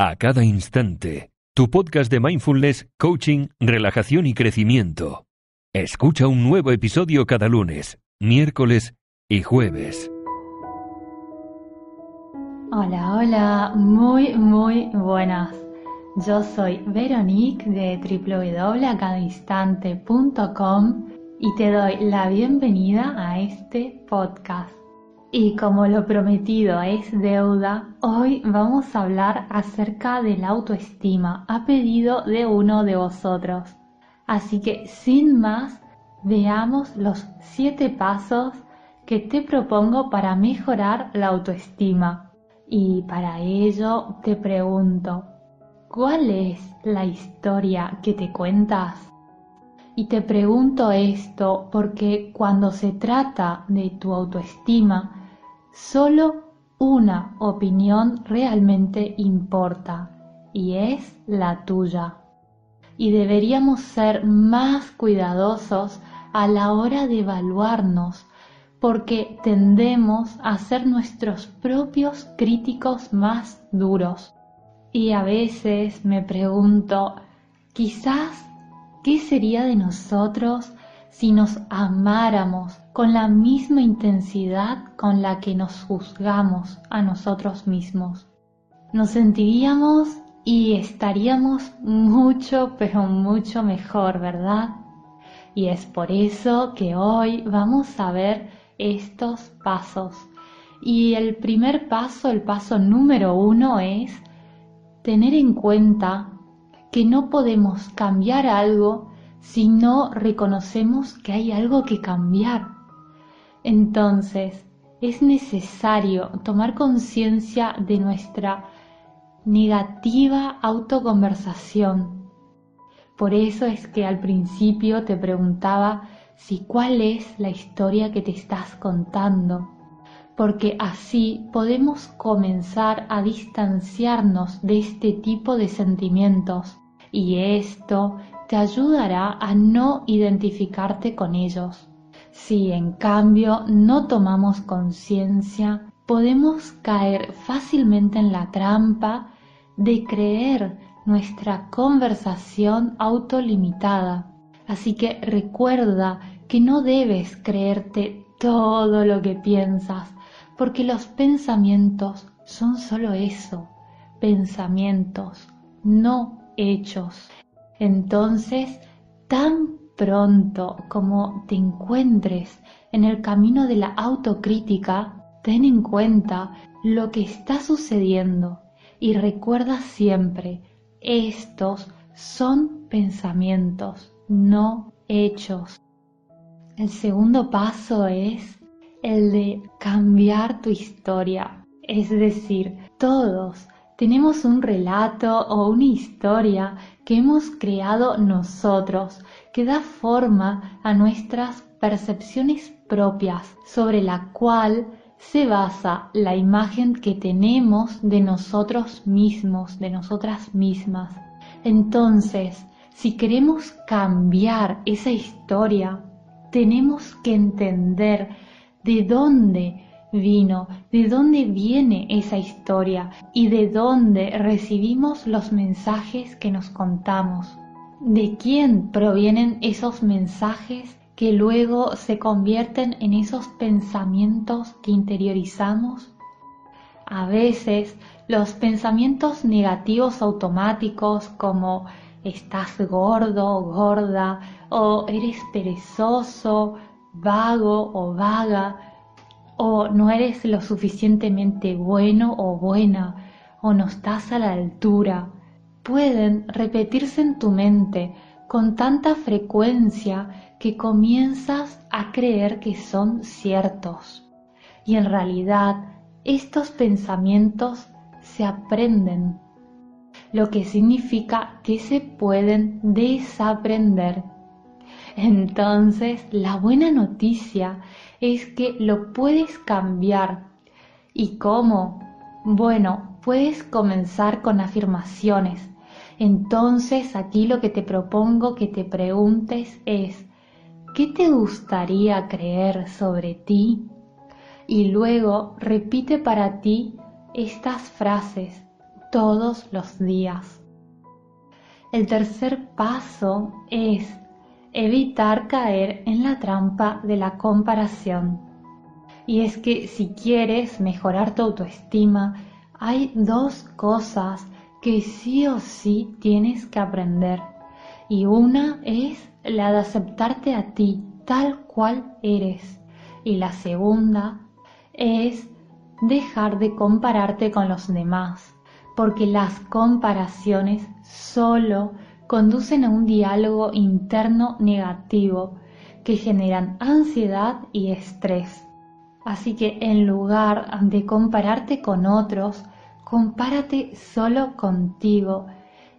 a cada instante. Tu podcast de mindfulness, coaching, relajación y crecimiento. Escucha un nuevo episodio cada lunes, miércoles y jueves. Hola, hola, muy, muy buenas. Yo soy Veronique de www.acadainstante.com y te doy la bienvenida a este podcast. Y como lo prometido es deuda, hoy vamos a hablar acerca de la autoestima a pedido de uno de vosotros. Así que sin más, veamos los siete pasos que te propongo para mejorar la autoestima. Y para ello te pregunto, ¿cuál es la historia que te cuentas? Y te pregunto esto porque cuando se trata de tu autoestima, Solo una opinión realmente importa y es la tuya. Y deberíamos ser más cuidadosos a la hora de evaluarnos porque tendemos a ser nuestros propios críticos más duros. Y a veces me pregunto, quizás, ¿qué sería de nosotros si nos amáramos con la misma intensidad con la que nos juzgamos a nosotros mismos. Nos sentiríamos y estaríamos mucho, pero mucho mejor, ¿verdad? Y es por eso que hoy vamos a ver estos pasos. Y el primer paso, el paso número uno es tener en cuenta que no podemos cambiar algo si no reconocemos que hay algo que cambiar. Entonces, es necesario tomar conciencia de nuestra negativa autoconversación. Por eso es que al principio te preguntaba si cuál es la historia que te estás contando, porque así podemos comenzar a distanciarnos de este tipo de sentimientos y esto te ayudará a no identificarte con ellos. Si en cambio no tomamos conciencia, podemos caer fácilmente en la trampa de creer nuestra conversación autolimitada. Así que recuerda que no debes creerte todo lo que piensas, porque los pensamientos son solo eso, pensamientos, no hechos. Entonces, tan pronto como te encuentres en el camino de la autocrítica, ten en cuenta lo que está sucediendo y recuerda siempre, estos son pensamientos, no hechos. El segundo paso es el de cambiar tu historia, es decir, todos tenemos un relato o una historia que hemos creado nosotros, que da forma a nuestras percepciones propias, sobre la cual se basa la imagen que tenemos de nosotros mismos, de nosotras mismas. Entonces, si queremos cambiar esa historia, tenemos que entender de dónde vino, de dónde viene esa historia y de dónde recibimos los mensajes que nos contamos. ¿De quién provienen esos mensajes que luego se convierten en esos pensamientos que interiorizamos? A veces los pensamientos negativos automáticos como estás gordo gorda o eres perezoso, vago o vaga o no eres lo suficientemente bueno o buena, o no estás a la altura, pueden repetirse en tu mente con tanta frecuencia que comienzas a creer que son ciertos. Y en realidad estos pensamientos se aprenden, lo que significa que se pueden desaprender. Entonces, la buena noticia es que lo puedes cambiar. ¿Y cómo? Bueno, puedes comenzar con afirmaciones. Entonces aquí lo que te propongo que te preguntes es, ¿qué te gustaría creer sobre ti? Y luego repite para ti estas frases. todos los días. El tercer paso es evitar caer en la trampa de la comparación. Y es que si quieres mejorar tu autoestima, hay dos cosas que sí o sí tienes que aprender. Y una es la de aceptarte a ti tal cual eres. Y la segunda es dejar de compararte con los demás, porque las comparaciones solo conducen a un diálogo interno negativo que generan ansiedad y estrés. Así que en lugar de compararte con otros, compárate solo contigo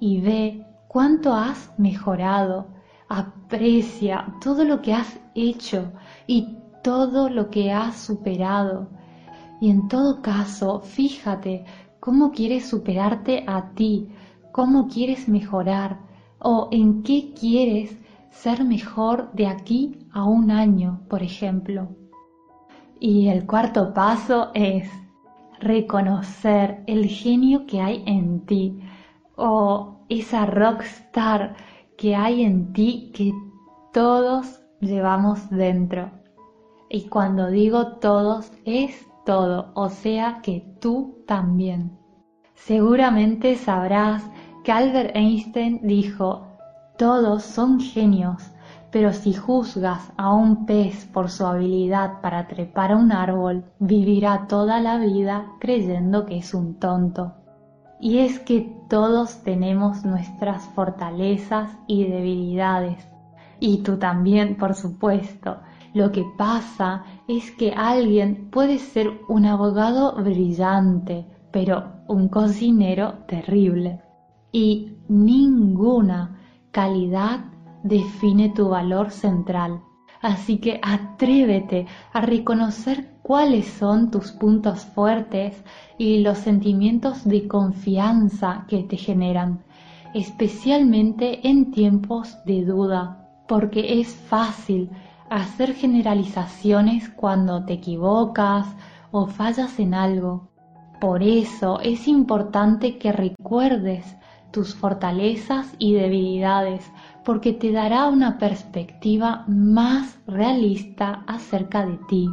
y ve cuánto has mejorado. Aprecia todo lo que has hecho y todo lo que has superado. Y en todo caso, fíjate cómo quieres superarte a ti, cómo quieres mejorar o en qué quieres ser mejor de aquí a un año, por ejemplo. Y el cuarto paso es reconocer el genio que hay en ti o esa rockstar que hay en ti que todos llevamos dentro. Y cuando digo todos es todo, o sea que tú también. Seguramente sabrás que Albert Einstein dijo, todos son genios, pero si juzgas a un pez por su habilidad para trepar a un árbol, vivirá toda la vida creyendo que es un tonto. Y es que todos tenemos nuestras fortalezas y debilidades. Y tú también, por supuesto. Lo que pasa es que alguien puede ser un abogado brillante, pero un cocinero terrible. Y ninguna calidad define tu valor central. Así que atrévete a reconocer cuáles son tus puntos fuertes y los sentimientos de confianza que te generan, especialmente en tiempos de duda, porque es fácil hacer generalizaciones cuando te equivocas o fallas en algo. Por eso es importante que recuerdes tus fortalezas y debilidades porque te dará una perspectiva más realista acerca de ti.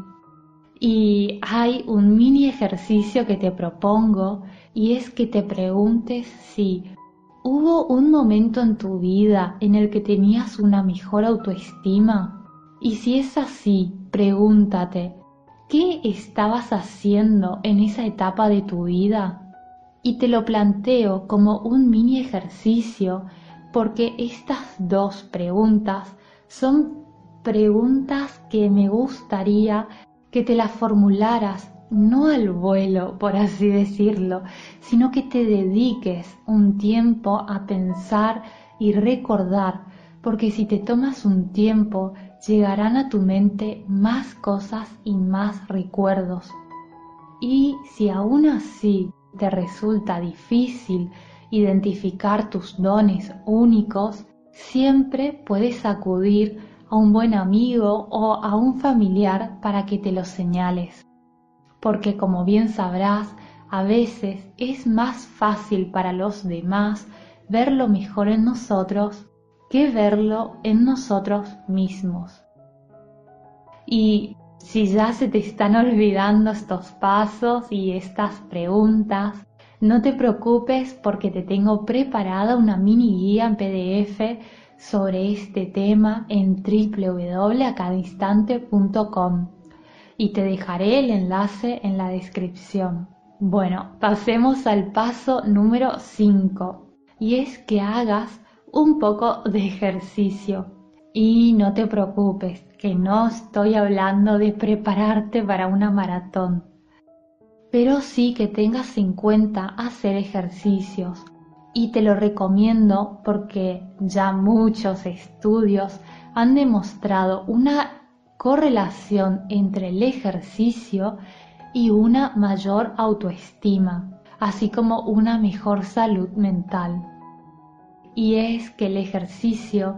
Y hay un mini ejercicio que te propongo y es que te preguntes si hubo un momento en tu vida en el que tenías una mejor autoestima. Y si es así, pregúntate, ¿qué estabas haciendo en esa etapa de tu vida? Y te lo planteo como un mini ejercicio porque estas dos preguntas son preguntas que me gustaría que te las formularas no al vuelo, por así decirlo, sino que te dediques un tiempo a pensar y recordar, porque si te tomas un tiempo, llegarán a tu mente más cosas y más recuerdos. Y si aún así te resulta difícil identificar tus dones únicos, siempre puedes acudir a un buen amigo o a un familiar para que te los señales. Porque como bien sabrás, a veces es más fácil para los demás ver lo mejor en nosotros que verlo en nosotros mismos. Y si ya se te están olvidando estos pasos y estas preguntas, no te preocupes porque te tengo preparada una mini guía en PDF sobre este tema en www.acadinstante.com y te dejaré el enlace en la descripción. Bueno, pasemos al paso número 5 y es que hagas un poco de ejercicio. Y no te preocupes, que no estoy hablando de prepararte para una maratón pero sí que tengas en cuenta hacer ejercicios. Y te lo recomiendo porque ya muchos estudios han demostrado una correlación entre el ejercicio y una mayor autoestima, así como una mejor salud mental. Y es que el ejercicio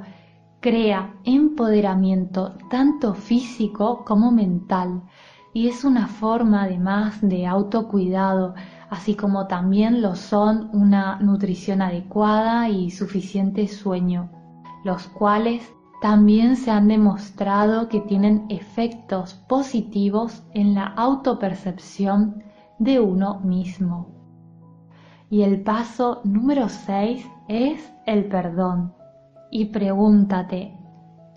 crea empoderamiento tanto físico como mental y es una forma además de autocuidado, así como también lo son una nutrición adecuada y suficiente sueño, los cuales también se han demostrado que tienen efectos positivos en la autopercepción de uno mismo. Y el paso número 6 es el perdón. Y pregúntate,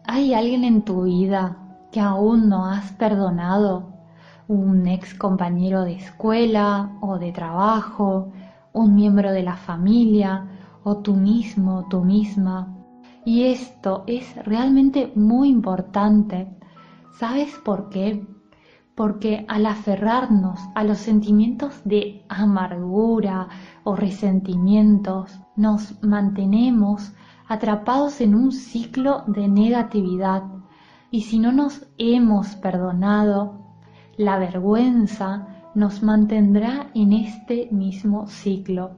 ¿hay alguien en tu vida que aún no has perdonado? ¿Un ex compañero de escuela o de trabajo? ¿Un miembro de la familia? ¿O tú mismo, tú misma? Y esto es realmente muy importante. ¿Sabes por qué? Porque al aferrarnos a los sentimientos de amargura o resentimientos, nos mantenemos atrapados en un ciclo de negatividad. Y si no nos hemos perdonado, la vergüenza nos mantendrá en este mismo ciclo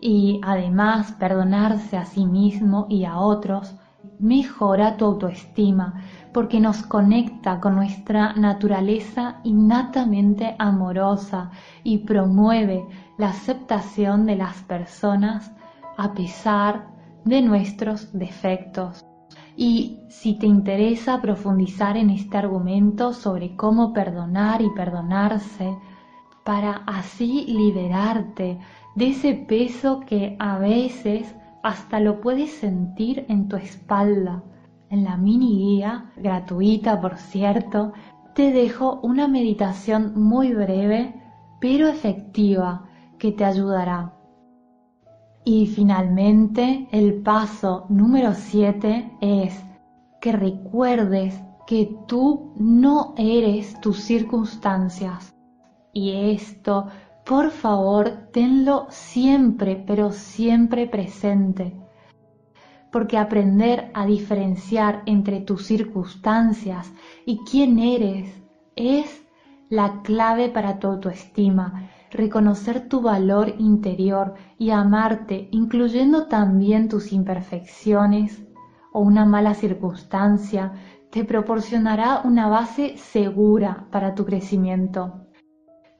y además perdonarse a sí mismo y a otros mejora tu autoestima porque nos conecta con nuestra naturaleza innatamente amorosa y promueve la aceptación de las personas a pesar de nuestros defectos. Y si te interesa profundizar en este argumento sobre cómo perdonar y perdonarse, para así liberarte de ese peso que a veces hasta lo puedes sentir en tu espalda. En la mini guía, gratuita por cierto, te dejo una meditación muy breve pero efectiva que te ayudará. Y finalmente, el paso número 7 es que recuerdes que tú no eres tus circunstancias. Y esto por favor, tenlo siempre, pero siempre presente. Porque aprender a diferenciar entre tus circunstancias y quién eres es la clave para tu autoestima, reconocer tu valor interior y amarte, incluyendo también tus imperfecciones o una mala circunstancia, te proporcionará una base segura para tu crecimiento.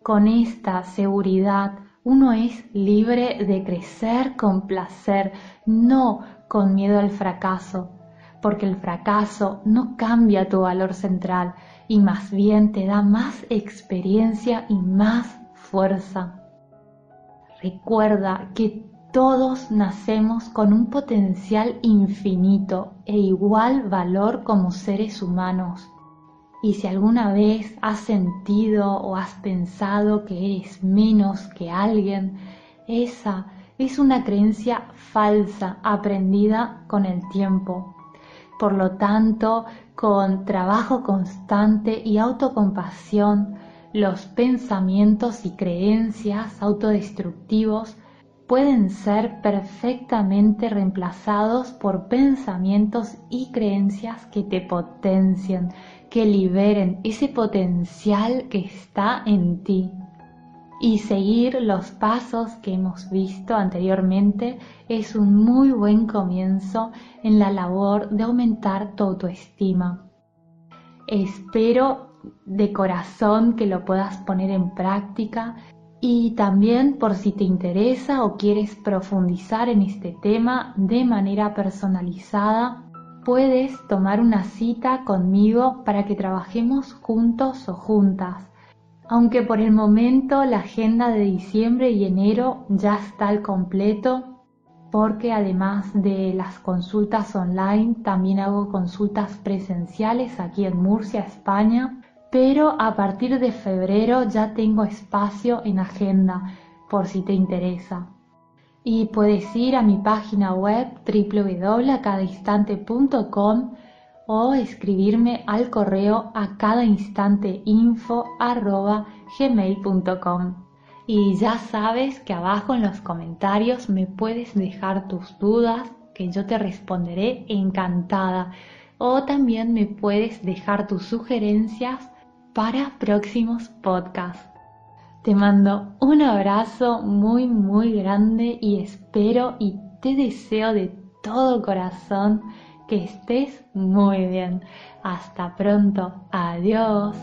Con esta seguridad uno es libre de crecer con placer, no con miedo al fracaso, porque el fracaso no cambia tu valor central y más bien te da más experiencia y más fuerza. Recuerda que todos nacemos con un potencial infinito e igual valor como seres humanos. Y si alguna vez has sentido o has pensado que eres menos que alguien, esa es una creencia falsa aprendida con el tiempo. Por lo tanto, con trabajo constante y autocompasión, los pensamientos y creencias autodestructivos pueden ser perfectamente reemplazados por pensamientos y creencias que te potencien, que liberen ese potencial que está en ti y seguir los pasos que hemos visto anteriormente es un muy buen comienzo en la labor de aumentar tu autoestima. Espero de corazón que lo puedas poner en práctica y también por si te interesa o quieres profundizar en este tema de manera personalizada, puedes tomar una cita conmigo para que trabajemos juntos o juntas. Aunque por el momento la agenda de diciembre y enero ya está al completo, porque además de las consultas online, también hago consultas presenciales aquí en Murcia, España, pero a partir de febrero ya tengo espacio en agenda, por si te interesa. Y puedes ir a mi página web www.acadainstante.com o escribirme al correo a cada instante Y ya sabes que abajo en los comentarios me puedes dejar tus dudas que yo te responderé encantada. O también me puedes dejar tus sugerencias para próximos podcasts. Te mando un abrazo muy muy grande y espero y te deseo de todo corazón que estés muy bien. Hasta pronto. Adiós.